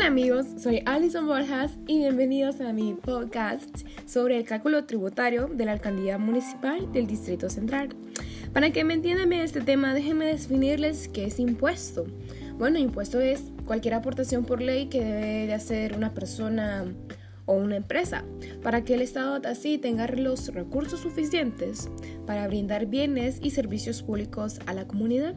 Hola amigos, soy Alison Borjas y bienvenidos a mi podcast sobre el cálculo tributario de la alcaldía municipal del Distrito Central. Para que me entiendan bien este tema, déjenme definirles qué es impuesto. Bueno, impuesto es cualquier aportación por ley que debe de hacer una persona o una empresa para que el Estado así tenga los recursos suficientes para brindar bienes y servicios públicos a la comunidad.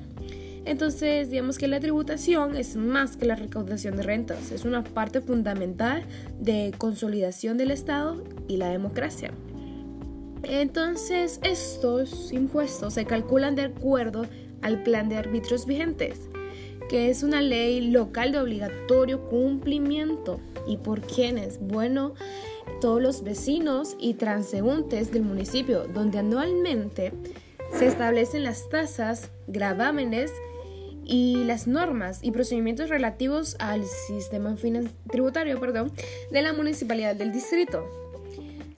Entonces, digamos que la tributación es más que la recaudación de rentas, es una parte fundamental de consolidación del Estado y la democracia. Entonces, estos impuestos se calculan de acuerdo al plan de árbitros vigentes, que es una ley local de obligatorio cumplimiento. ¿Y por quiénes? Bueno, todos los vecinos y transeúntes del municipio, donde anualmente se establecen las tasas, gravámenes y las normas y procedimientos relativos al sistema tributario perdón, de la municipalidad del distrito.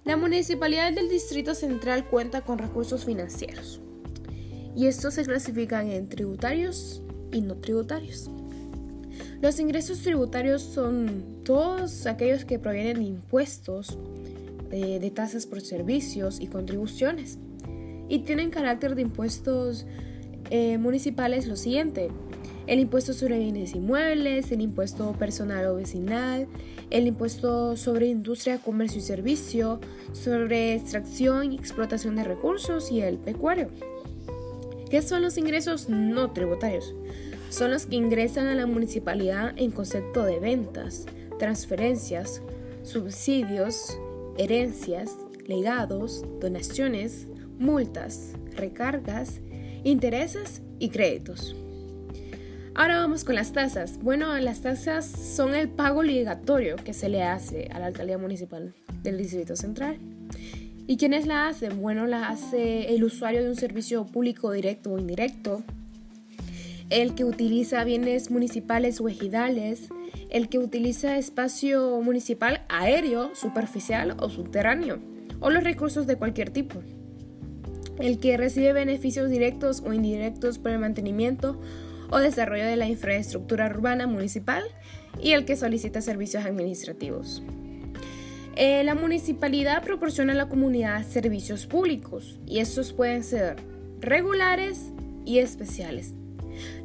La municipalidad del distrito central cuenta con recursos financieros y estos se clasifican en tributarios y no tributarios. Los ingresos tributarios son todos aquellos que provienen de impuestos, de, de tasas por servicios y contribuciones y tienen carácter de impuestos eh, municipales lo siguiente. El impuesto sobre bienes inmuebles, el impuesto personal o vecinal, el impuesto sobre industria, comercio y servicio, sobre extracción y explotación de recursos y el pecuario. ¿Qué son los ingresos no tributarios? Son los que ingresan a la municipalidad en concepto de ventas, transferencias, subsidios, herencias, legados, donaciones, multas, recargas, intereses y créditos. Ahora vamos con las tasas. Bueno, las tasas son el pago obligatorio que se le hace a la alcaldía municipal del Distrito Central. ¿Y quiénes la hacen? Bueno, la hace el usuario de un servicio público directo o indirecto, el que utiliza bienes municipales o ejidales, el que utiliza espacio municipal aéreo, superficial o subterráneo, o los recursos de cualquier tipo el que recibe beneficios directos o indirectos por el mantenimiento o desarrollo de la infraestructura urbana municipal y el que solicita servicios administrativos. Eh, la municipalidad proporciona a la comunidad servicios públicos y estos pueden ser regulares y especiales.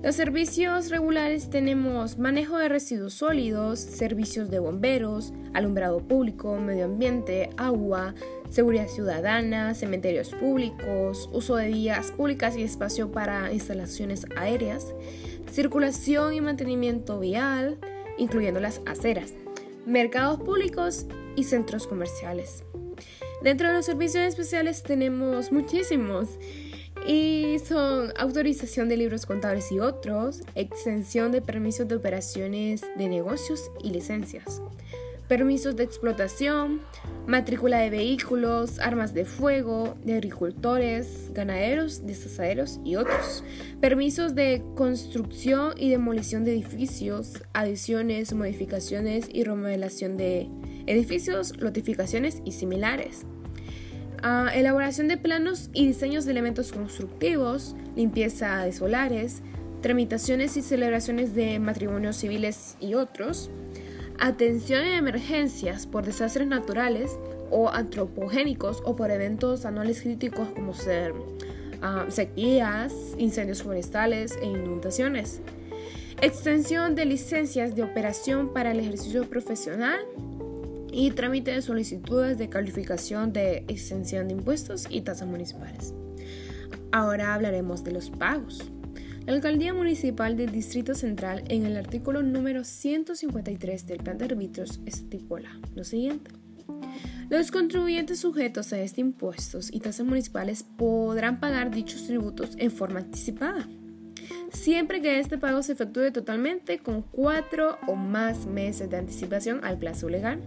Los servicios regulares tenemos manejo de residuos sólidos, servicios de bomberos, alumbrado público, medio ambiente, agua, seguridad ciudadana, cementerios públicos, uso de vías públicas y espacio para instalaciones aéreas, circulación y mantenimiento vial, incluyendo las aceras, mercados públicos y centros comerciales. Dentro de los servicios especiales tenemos muchísimos y son autorización de libros contables y otros, extensión de permisos de operaciones de negocios y licencias, permisos de explotación, matrícula de vehículos, armas de fuego, de agricultores, ganaderos, desasaderos y otros, permisos de construcción y demolición de edificios, adiciones, modificaciones y remodelación de edificios, notificaciones y similares elaboración de planos y diseños de elementos constructivos, limpieza de solares, tramitaciones y celebraciones de matrimonios civiles y otros, atención en emergencias por desastres naturales o antropogénicos o por eventos anuales críticos como ser ah, sequías, incendios forestales e inundaciones. Extensión de licencias de operación para el ejercicio profesional y trámite de solicitudes de calificación de extensión de impuestos y tasas municipales. Ahora hablaremos de los pagos. La Alcaldía Municipal del Distrito Central en el artículo número 153 del Plan de Arbitrios estipula lo siguiente. Los contribuyentes sujetos a este impuestos y tasas municipales podrán pagar dichos tributos en forma anticipada, siempre que este pago se efectúe totalmente con cuatro o más meses de anticipación al plazo legal.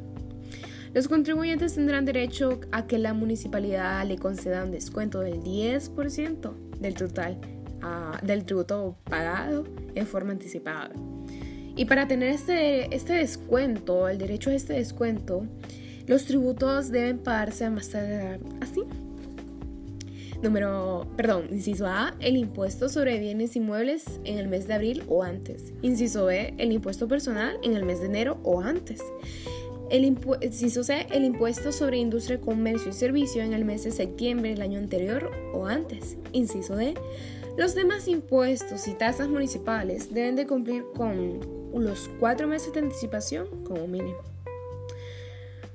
Los contribuyentes tendrán derecho a que la municipalidad le conceda un descuento del 10% del total ah, del tributo pagado en forma anticipada. Y para tener este, este descuento, el derecho a este descuento, los tributos deben pagarse a más tardar así. Número, perdón, inciso A, el impuesto sobre bienes inmuebles en el mes de abril o antes. Inciso B, el impuesto personal en el mes de enero o antes. El inciso C, el impuesto sobre industria, comercio y servicio en el mes de septiembre del año anterior o antes. Inciso D, los demás impuestos y tasas municipales deben de cumplir con los cuatro meses de anticipación como mínimo.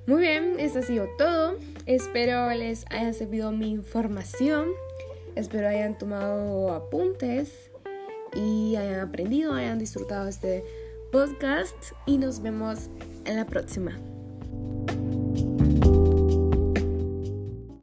Muy bien, eso ha sido todo. Espero les haya servido mi información. Espero hayan tomado apuntes y hayan aprendido, hayan disfrutado este podcast y nos vemos en la próxima.